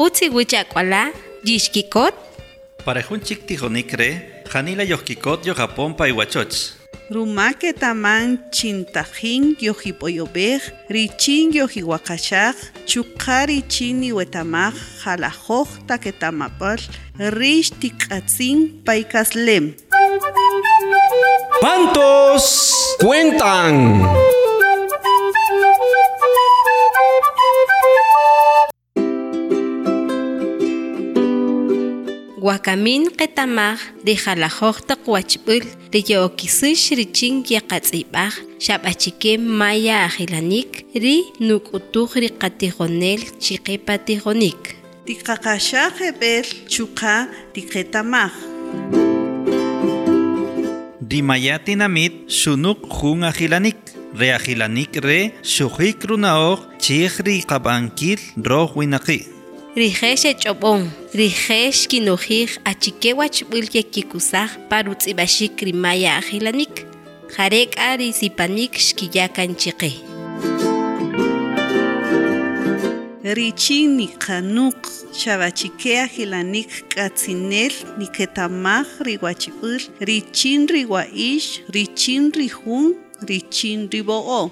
Utsi wichakwala, yishkikot, Parejunchik tijonikre, Janila yohkikot yohapon paihuachoch. Rumake taman chintajin yojipoyobej, richin yojiwakashaj, chukari chini wetamaj, jalajoj taketamapal, rish tikatzin paikaslem. ¿Cuántos cuentan? Wakamin qetamaj de jalajoj taqwachb'ül de yo'okisix richin yaqatz'ib'aj xab'achike maya ajilanik ri nuk'utuj ri qatijonel chiqe patijonik Tikakashaj ebel chuka tiketamaj. Dimayatinamit shunuk jun ajilanik. Re ajilanik re shujik runaoj chihri qabankil roj winaqi. Rijex ech'ob'on rijex kinojij achike wachb'ül yekikusaj parutz'ib'axik ri maya ajilanik. Jare k'a ri sipanik xkiyakan chiqe Richin nikanuk xabachike ajilanik katzinel niketamaj riwachib'ül richin riwa'ix richin rijun richin ribo'o.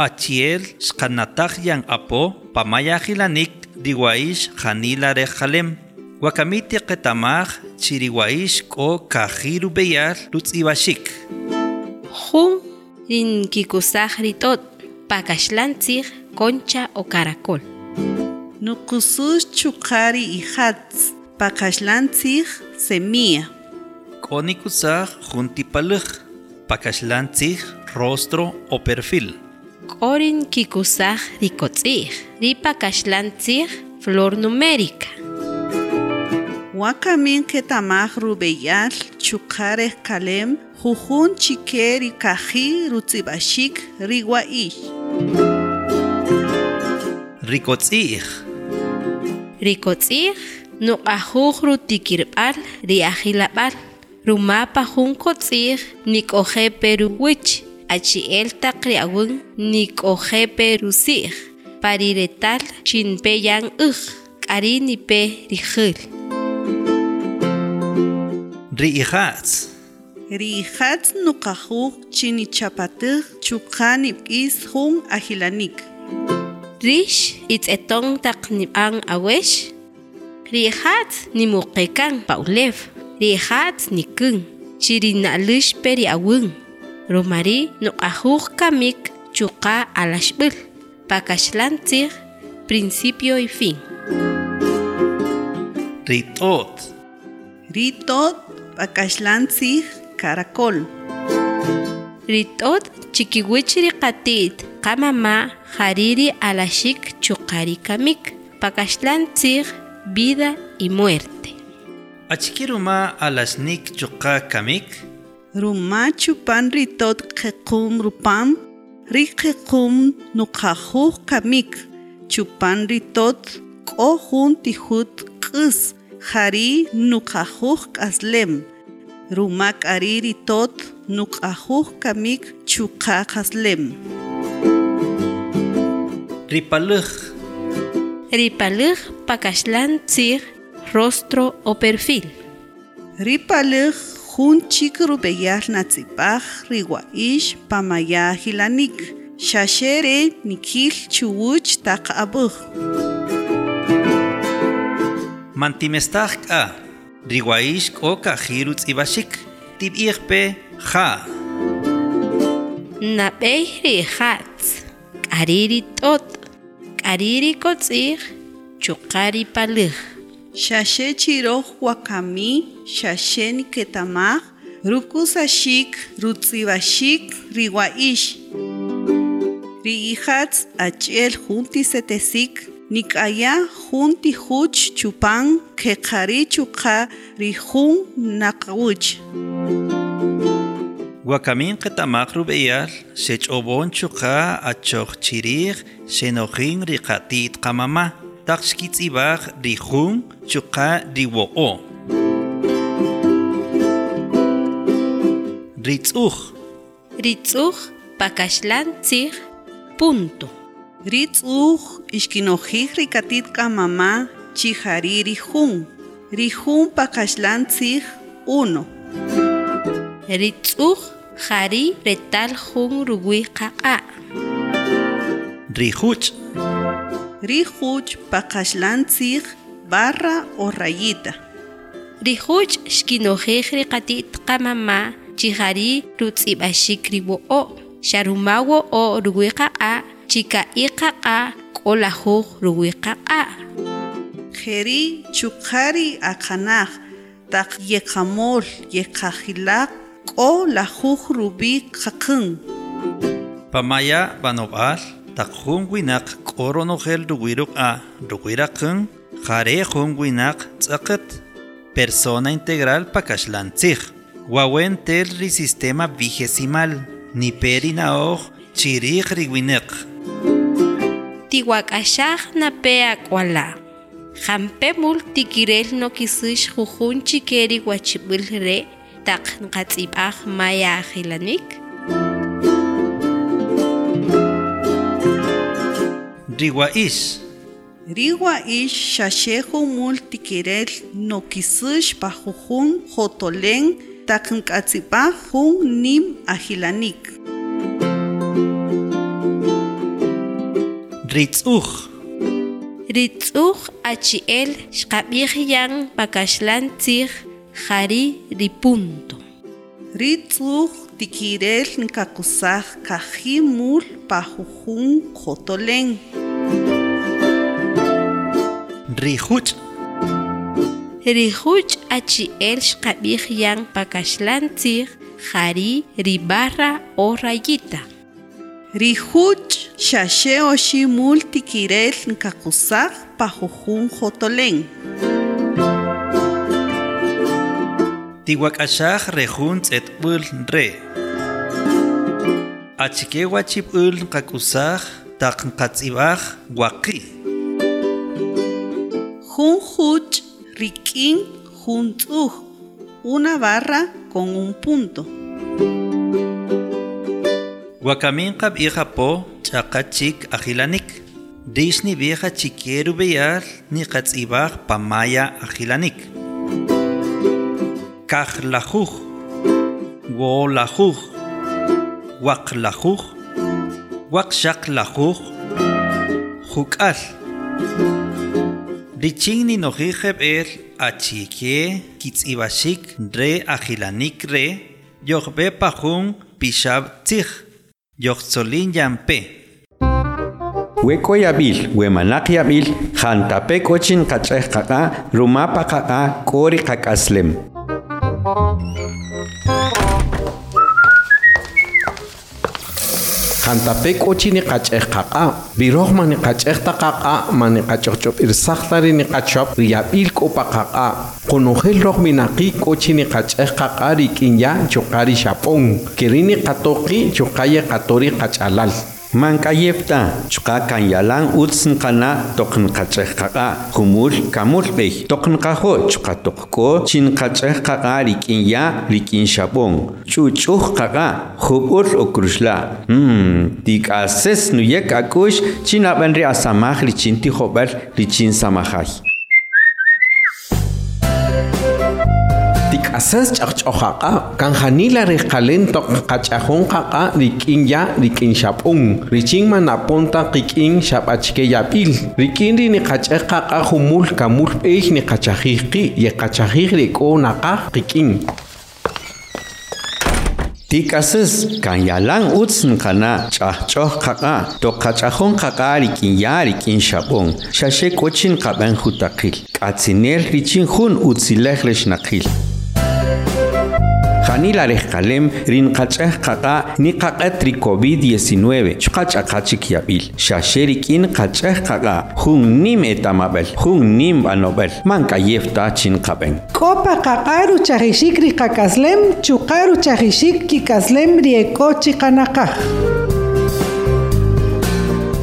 Achiel shkanataj yan apo pamaya ajilanik diwaish janila re jalem. Wakamiti qetamaj chiriwaish ko kajiru beyar lutzibashik. jun rin kikusaj ri t'ot pakaxlantzij concha o caracol Nukusus chukari ijatz pakaxlantzij semilla. Konikusaj juntipaluj. Pakashlantzij rostro o perfil. K'orin kikusaj ri kotz'ij ri pakaxlantzij flor numérica Wakamin ketamaj rubeyal chukare kalem jujun chikeri kaji rutzibashik riwaish. Rikotzij. ri kotz'ij nuq'ajuj ru tikirb'al ri ajilab'al rumapa jun kotz'ij nik'ojepe ru wich achi'el taq ri awän nik'ojepe ru si'j pariretal chinpe yan äj k'ari nipe ri jäl Riijatz. Rijatz nukajuj chini chapatij chukani b'k'is jun ajilanik. rix itz'eton taq nib'an awex ri'jatz nimuqekan pa'ulew ri'jatz nikän chirina'läxpe ri awän rumari nuq'ajuj kamik chuqa alaxb'äl pakaxlantzij principio y fin Ritot. Ritot pakaxlantzij caracol. rit'ot chikiwich ri qati't qamama jariri alaxik chuqari kamik pakaxlantzij vida y muerte Achikiruma alasnik chuqa kamik. Ruma chupan ritot qequm rupam, ri qequm nuqajuj kamik. Chupan ritot k'o jun tijut jari nuqajuj k'aslem. Ruma k'ari ritot nuqajuj kamik chuqa qaslem. Ripaluj. Ripalij pakaxlantzij rostro o perfil. Ripalij junchik rupeyarnazi riwa ish pamaya hilanik shashere nikil chuwuch taq abuj mantimestaq k'a riwa ish k'oka jiru tz'ib'axik tib'ijpe ja nab'ej ri jatz k'ariri t'ot' k'ariri kotz'ij chuqari palij Xaxe chiroj wakami, xaxe niketamaj, rukusashik, rutzibashik, riwa'ix. Ri'ijatz ach'el jun tisetesik, nik'aya jun tijuch chupan qeqari chuqa rijun naqawuch Wakamin qetamaq rub'eyal xech'ob'on chuqa achoq chiriij xenojin riqatit qamama taq xkitz'ib'aj rijun chuqa riwo'o ritz'uj. Ritz'uj pakaxlan tzij punto. Ritz'uj ixkinojij rikatit k'amama chijari rijun rijun pakaxlan tzij uno. Ritz'uj jari retal jun ruwij qaq'a' rijuch' rijuch pakaxlan tzij barra o rayita. Rijuch xkinojej riqatit qamama chijari rutz'ib'axik riwo'o xaruma wo'o ruwij qaq'a' chika'i qaq'a' k'olajuj ruwij qaq'a' jeri chuqari aqanaj taq yeqamol yeqajilaq k'o lajuj rub'i qaqän pamaya b'anob'al taq jun winaq k'o ronojel ruwij ruk'a' ruwij raqän jare jun winaq tz'aqat persona integral pakaxlan tzij wawen tel ri sistema vigesimal niperi na'oj chiriij riwinaq tiwak'axaj nape ak'wala' jampe mul tikirel nokisix jujun chikeri wachib'il re' qatz'ib'aj maya ajilanik riwa'ix riwa ix xaxejo mul tikirel nokisix pajujun jotolen taq nk'atzipaj jun nim ajilanik ritz'uj ritz'uj achi'el xqab'ij yan pakaxlan tzij jari ripunto ritz'uj tikirel nkakusaj kaji mul pajujun jotolen rijuch' rijuch achi'el xqab'ij yan pakaxlan tzij jari ribarra o rayita. Rijuch xaxe oxi mul tikirel nkakusaj pajujun jotolen tiwak'axaj rejun tz'etb'äl re. Achike wachib'äl qak'usaj taq qatz'ib'aj waqi' jun juch rik'in jun una barra con un punto. Wakamin qab'ij apo ch'aqa chik ajilanik rix nib'ij achike rub'eyal niqatz'ib'aj pamaya ajilanik kajlajuj wolajuj waqlajuj waqxaqlajuj juk'al richin ninojij jeb'el achike kitz'ib'axik re ajilanik re yojb'e pajun pixab' tzij yojtzolin yampe Weko yabil, wemanak yabil, jantape kochin kacheh kaka, rumapa kaka, kori kakaslem. Jantape kochi ni kacheh kaka, biroh mani kacheh ta kaka, mani kachok chop irsaktari ni kachop, yabil ko pa kaka. Konogel roh minaki kochi ni kacheh kaka rikinya chokari shapong, kirini katoki chokaya katori kachalal. Mankayefta, chuka kan yalang utsin kana tokn kacheh kaka, kumul kamul beh, tokn kaho chuka tokko, chin kacheh kaka rikin ya rikin shabong, chuchuh kaka, hubur okrusla. Hmm, tik ases nuyek akush, chin abenri asamah richin tihobar richin samahai. Asas ch'aqch'ojaqa kan janila riqalen toq qach'ajon qaqa rik'in ya rik'in xap'un. Richin manaponta qik'in xab'achke yap'il. Rik'in ri niqach'ej qaqa jumul kamul b'ej niqachajij qi yeqachajij rik'o naqaj qik'in. Tikasas kan yalang utsin kana ch'ahch'oj qaqa toqach'ajon qaqa rikin ya rikin xab'on xaxe k'ochin qab'an jutaqil k'atzinel richin jun utzilej rexnaqil Janila Kalem rin qach'ej qaqa ni qaq'et ri COVID-19 chqach'a qachik yabil xaxeri k'in qach'ej qaqa jun nim etamabel jun nim banobel mankayef ta chin qaben Kopa qaqaru chajishik ri qakaslem chuqaru chajishik kikaslem ri ekochi qanaqaj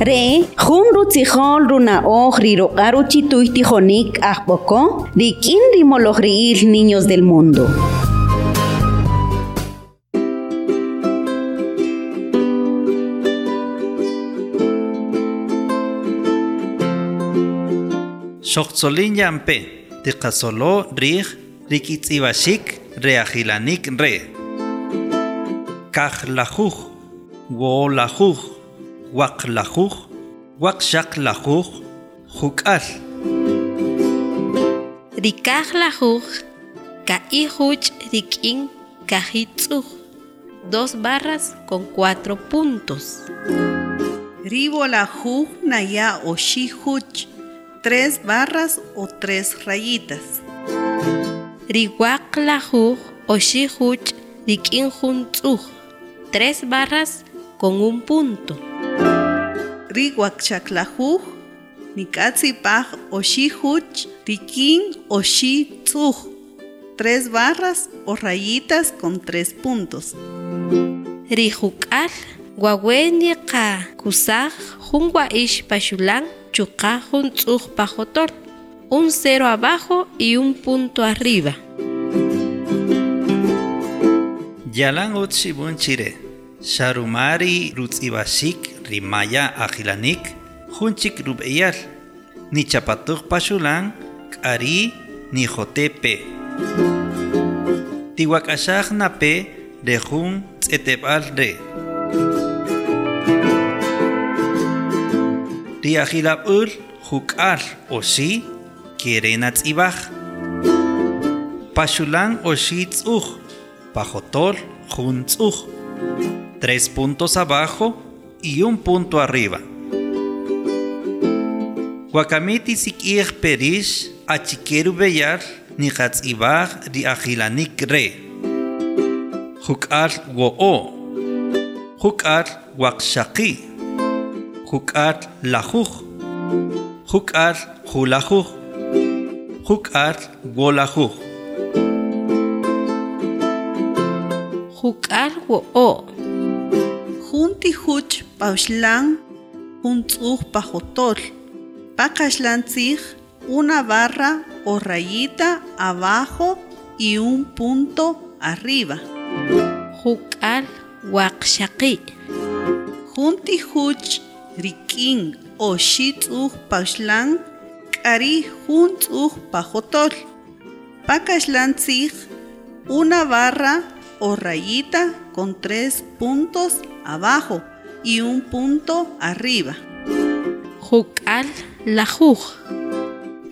Re, jun rutzijol runaoj riroqaru chituy tijonik ajpoko, rikin rimoloj riil niños del mundo. Xoqtzolin yampe, tiqasolo rij, rikitzibashik, reajilanik re. Kajlajuj, wolajuj, waqlajuj, waqshaqlajuj, juk'al. Rikaj lajuj, kaijuch rikin kajitzuj. Dos barras con cuatro puntos. Ribo la ju naya o shi huch. Tres barras o tres rayitas. Riwak lajuj o juntzuj. Tres barras con un punto. Riwak chaklajuj. Nikatsi paj o shi huch. Rikin o. Tres barras o rayitas con tres puntos. Rijukal, guaweni ka kusaj, jungwa ish pashulan, chuka juntzuj pajotol. Un cero abajo y un punto arriba. Yalan utshibun chire. Sharumari rimaya ajilanik. Junchik rubeyal. Ni chapatuk pashulan. Kari ni jotepe. Tiwakashak nape de jun tsetebal re. Riajilabul jukal oshi kirena tzibaj. Pashulan oshi tzuj. Pajotol jun tzuj. Tres puntos abajo y un punto arriba. Guacamiti sikir perish achikeru beyar ni ibaj di ajilanik re. Hukar wo'o. Hukar wakshaki. Hukar lajuj. Hukar hulajuj. Hukar wolajuj. Jukal wo Junti huch paushlan. Juntzuj pajotol. Pakashlan tzij. Una barra o rayita abajo y un punto arriba. Jukal wakshaki. Junti huch rikin o shitzuj paushlan. Kari juntzuj pajotol. Pakashlan tzij. Una barra o rayita con tres puntos abajo y un punto arriba. Jukal lajuj.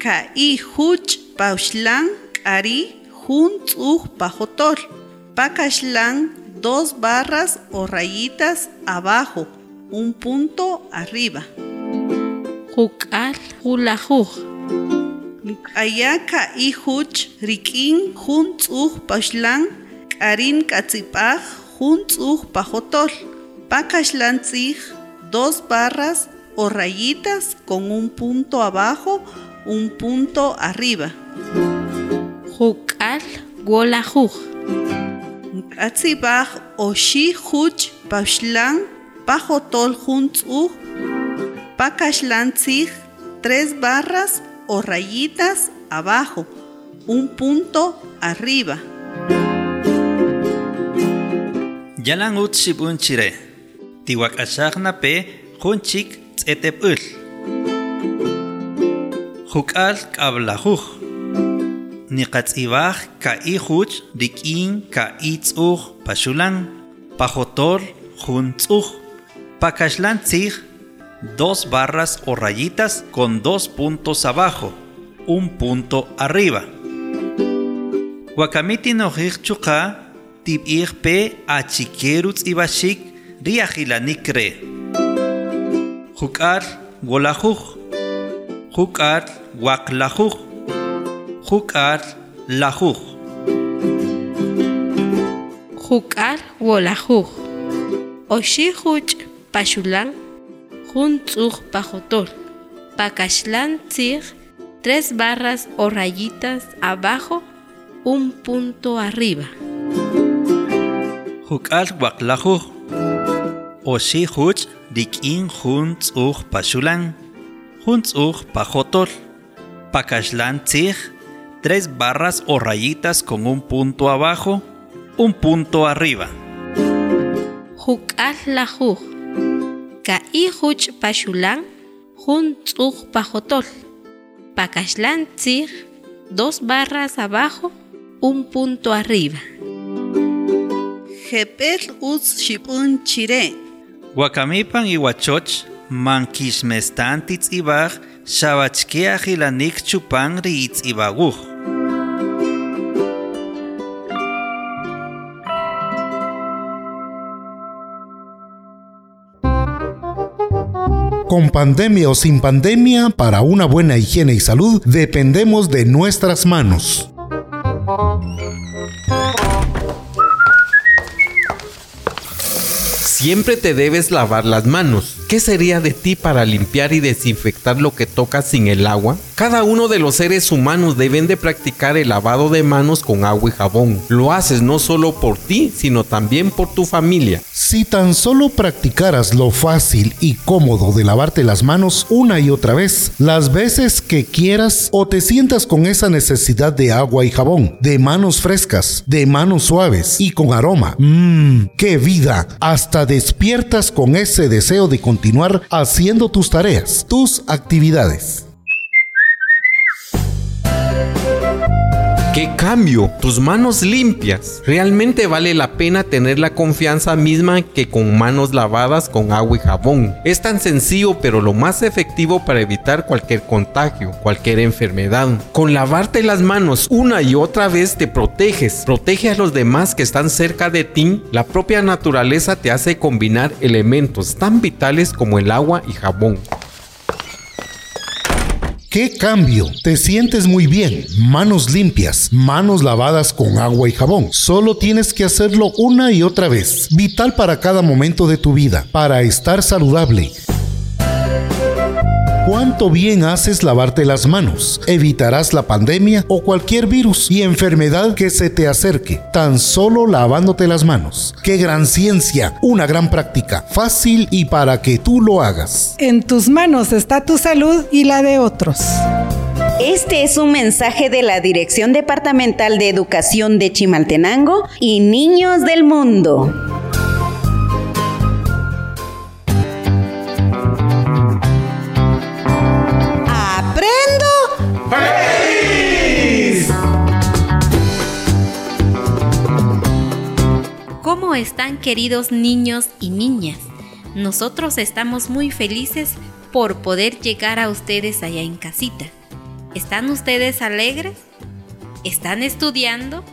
Kai huch paushlan ari juntzuj pajotol. Pakashlan dos barras o rayitas abajo, un punto arriba. Jukal hulajuj. Aya kai huch rikin juntzuj paushlan karin katzipaj juntzuj pajotol. Pakashlan tzij dos barras o rayitas con un punto abajo, un punto arriba. Jukal wolajuj. Katzipaj o shi huch paushlan pajotol juntzuj. Pakashlan tzij tres barras o rayitas abajo, un punto arriba. Yalan utshibun chire. Tiwakashak nape junchik tsetebul. Hukal kablajuj. Niqatzibaj kaijuch rikin kaitzuj pashulan. Pajotol juntzuj. Pakashlan tzij dos barras o rayitas con dos puntos abajo, un punto arriba. Wakamiti nojik chuka tib'ij pe achikeru tz'ibashik riajilanik re. Juk'ar wolajuj. Juk'ar waqlajuj. Juk'ar lajuj. Juk'al wolajuj. Oxi juch paxulan jun tz'uj pajotol. Pakaxlan tzij tres barras o rayitas abajo, un punto arriba. Juk'al waqlajuj. Oxi juch dik'in jun tz'uj paxulan. Jun tz'uj pajotol. Pakaxlan tzij tres barras o rayitas con un punto abajo, un punto arriba. Juk'al lajuj. Ka'i juch paxulan jun tz'uj pajotol. Pakaxlan tzij dos barras abajo, un punto arriba. Jepel uz shipun chire. Wakamipan iwachoch mankixmestan titz'ibaj xabachkej ilanik chupan riitz'ibaguj. Con pandemia o sin pandemia, para una buena higiene y salud dependemos de nuestras manos. Siempre te debes lavar las manos. ¿Qué sería de ti para limpiar y desinfectar lo que tocas sin el agua? Cada uno de los seres humanos deben de practicar el lavado de manos con agua y jabón. Lo haces no solo por ti, sino también por tu familia. Si tan solo practicaras lo fácil y cómodo de lavarte las manos una y otra vez, las veces que quieras o te sientas con esa necesidad de agua y jabón, de manos frescas, de manos suaves y con aroma, mmm, qué vida, hasta despiertas con ese deseo de haciendo tus tareas, tus actividades. ¡Qué cambio! Tus manos limpias. Realmente vale la pena tener la confianza misma que con manos lavadas con agua y jabón. Es tan sencillo pero lo más efectivo para evitar cualquier contagio, cualquier enfermedad. Con lavarte las manos una y otra vez te proteges. Protege a los demás que están cerca de ti. La propia naturaleza te hace combinar elementos tan vitales como el agua y jabón. ¡Qué cambio! Te sientes muy bien. Manos limpias, manos lavadas con agua y jabón. Solo tienes que hacerlo una y otra vez. Vital para cada momento de tu vida, para estar saludable. ¿Cuánto bien haces lavarte las manos? Evitarás la pandemia o cualquier virus y enfermedad que se te acerque, tan solo lavándote las manos. ¡Qué gran ciencia! Una gran práctica, fácil y para que tú lo hagas. En tus manos está tu salud y la de otros. Este es un mensaje de la Dirección Departamental de Educación de Chimaltenango y Niños del Mundo. Están queridos niños y niñas? Nosotros estamos muy felices por poder llegar a ustedes allá en casita. ¿Están ustedes alegres? ¿Están estudiando?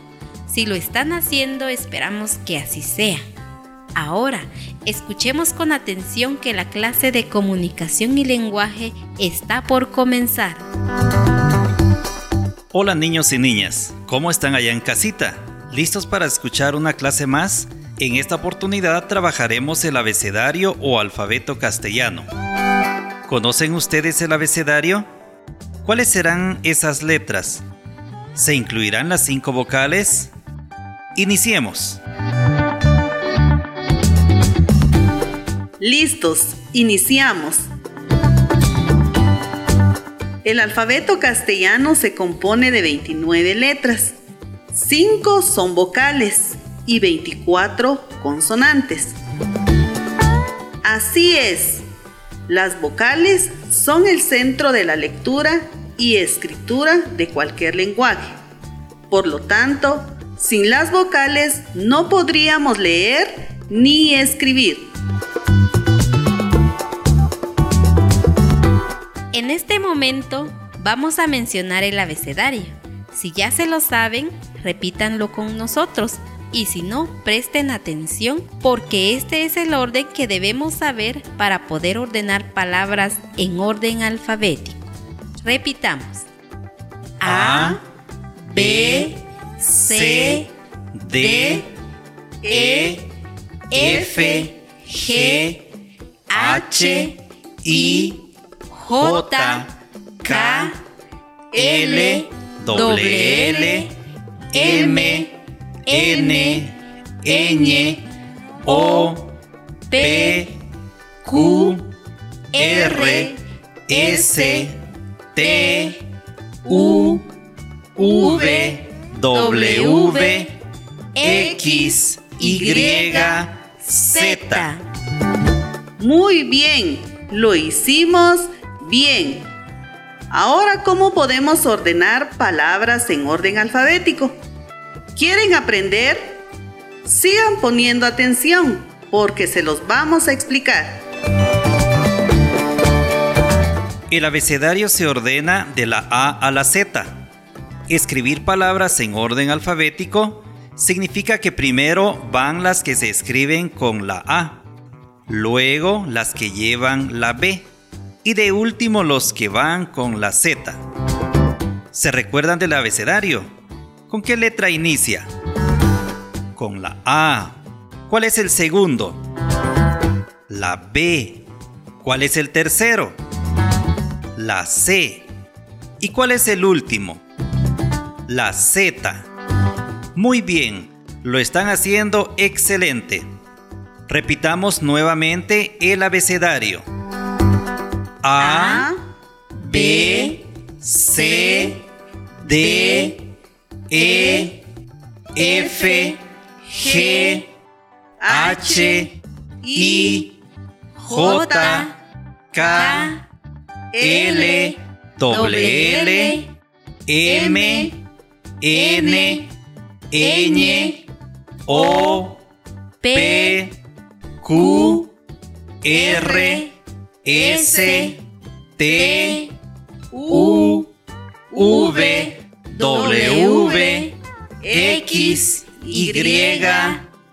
Si lo están haciendo, esperamos que así sea. Ahora, escuchemos con atención que la clase de comunicación y lenguaje está por comenzar. Hola niños y niñas, ¿cómo están allá en casita? ¿Listos para escuchar una clase más? En esta oportunidad trabajaremos el abecedario o alfabeto castellano. ¿Conocen ustedes el abecedario? ¿Cuáles serán esas letras? ¿Se incluirán las cinco vocales? Iniciemos. Listos, iniciamos. El alfabeto castellano se compone de 29 letras. 5 son vocales y 24 consonantes. Así es, las vocales son el centro de la lectura y escritura de cualquier lenguaje. Por lo tanto, sin las vocales no podríamos leer ni escribir. En este momento vamos a mencionar el abecedario. Si ya se lo saben, repítanlo con nosotros. Y si no, presten atención porque este es el orden que debemos saber para poder ordenar palabras en orden alfabético. Repitamos. A, B, C, D, E F G H I J K L W L M N Ñ O P Q R S T U V W X Y Z. Muy bien, lo hicimos bien. Ahora, ¿cómo podemos ordenar palabras en orden alfabético? ¿Quieren aprender? Sigan poniendo atención porque se los vamos a explicar. El abecedario se ordena de la A a la Z. Escribir palabras en orden alfabético significa que primero van las que se escriben con la A, luego las que llevan la B y de último los que van con la Z. ¿Se recuerdan del abecedario? ¿Con qué letra inicia? Con la A. ¿Cuál es el segundo? La B. ¿Cuál es el tercero? La C. ¿Y cuál es el último? La Z. Muy bien, lo están haciendo excelente. Repitamos nuevamente el abecedario. A, B, C, D, E, F, G, H, I, J, K, L, W, M, N, Ñ, O, P, Q, R, S, T, U, V, W, X, Y,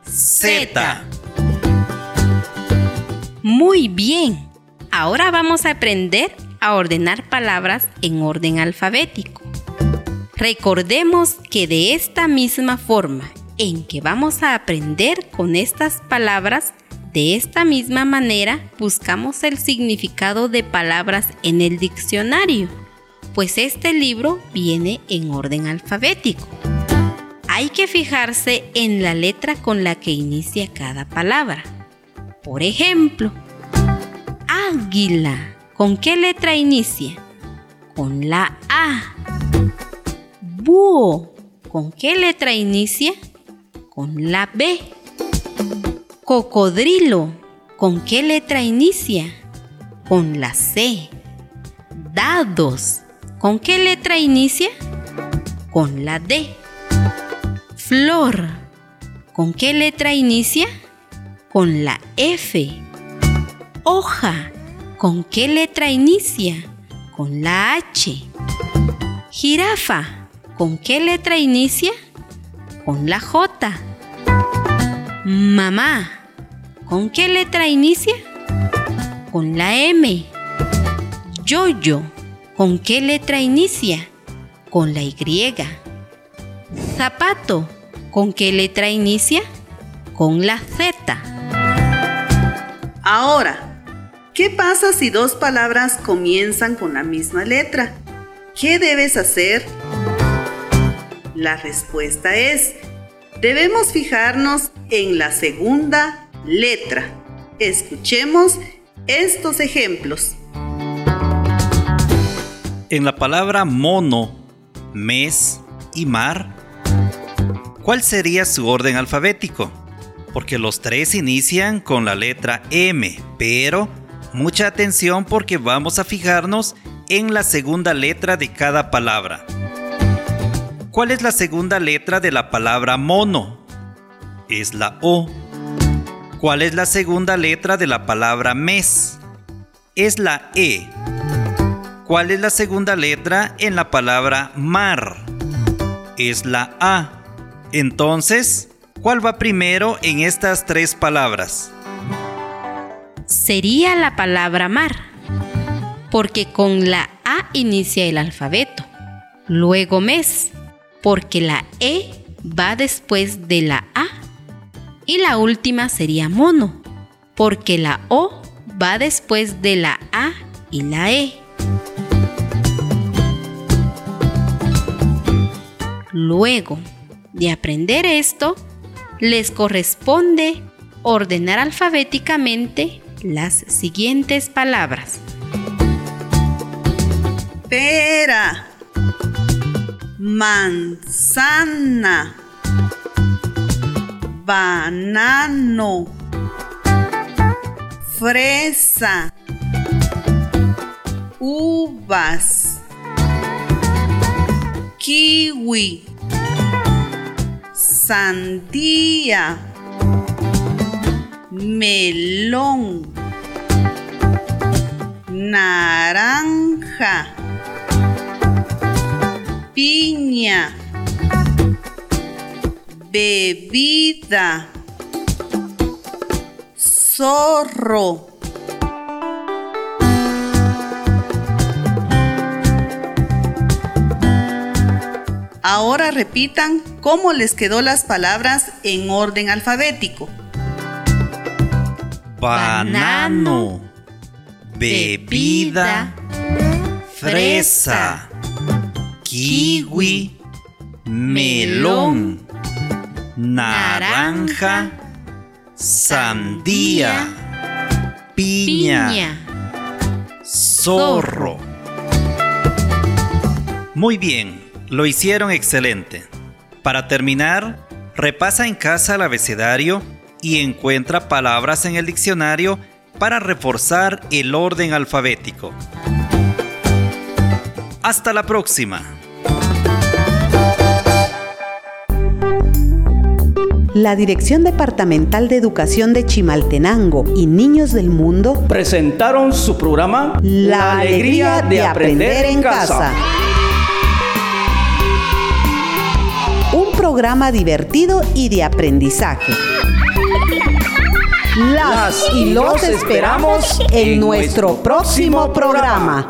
Z. Muy bien. Ahora vamos a aprender a ordenar palabras en orden alfabético. Recordemos que de esta misma forma en que vamos a aprender con estas palabras, de esta misma manera buscamos el significado de palabras en el diccionario, pues este libro viene en orden alfabético. Hay que fijarse en la letra con la que inicia cada palabra. Por ejemplo, águila. ¿Con qué letra inicia? Con la A. Búho. ¿Con qué letra inicia? Con la B. Cocodrilo. ¿Con qué letra inicia? Con la C. Dados. ¿Con qué letra inicia? Con la D. Flor. ¿Con qué letra inicia? Con la F. Hoja. ¿Con qué letra inicia? Con la H. Jirafa. ¿Con qué letra inicia? Con la J. Mamá. ¿Con qué letra inicia? Con la M. Yoyo. ¿Con qué letra inicia? Con la Y. Zapato. ¿Con qué letra inicia? Con la Z. Ahora, ¿qué pasa si dos palabras comienzan con la misma letra? ¿Qué debes hacer? La respuesta es, debemos fijarnos en la segunda letra. Escuchemos estos ejemplos. En la palabra mono, mes y mar, ¿cuál sería su orden alfabético? Porque los tres inician con la letra M, pero mucha atención porque vamos a fijarnos en la segunda letra de cada palabra. ¿Cuál es la segunda letra de la palabra mono? Es la O. ¿Cuál es la segunda letra de la palabra mes? Es la E. ¿Cuál es la segunda letra en la palabra mar? Es la A. Entonces, ¿cuál va primero en estas tres palabras? Sería la palabra mar, porque con la A inicia el alfabeto. Luego mes, porque la E va después de la A Y la última sería mono, porque la O va después de la A y la E. Luego de aprender esto, les corresponde ordenar alfabéticamente las siguientes palabras. Pera. Manzana. Banano. Fresa. Uvas. Kiwi. Sandía. Melón. Naranja. Piña. Bebida. Zorro. Ahora repitan cómo les quedó las palabras en orden alfabético. banano, bebida, fresa, kiwi, melón, naranja, sandía, piña, zorro. Muy bien, lo hicieron excelente. Para terminar, repasa en casa el abecedario y encuentra palabras en el diccionario para reforzar el orden alfabético. Hasta la próxima. La Dirección Departamental de Educación de Chimaltenango y Niños del Mundo Presentaron su programa La alegría de aprender en casa. Programa divertido y de aprendizaje. Las y los esperamos en nuestro próximo programa.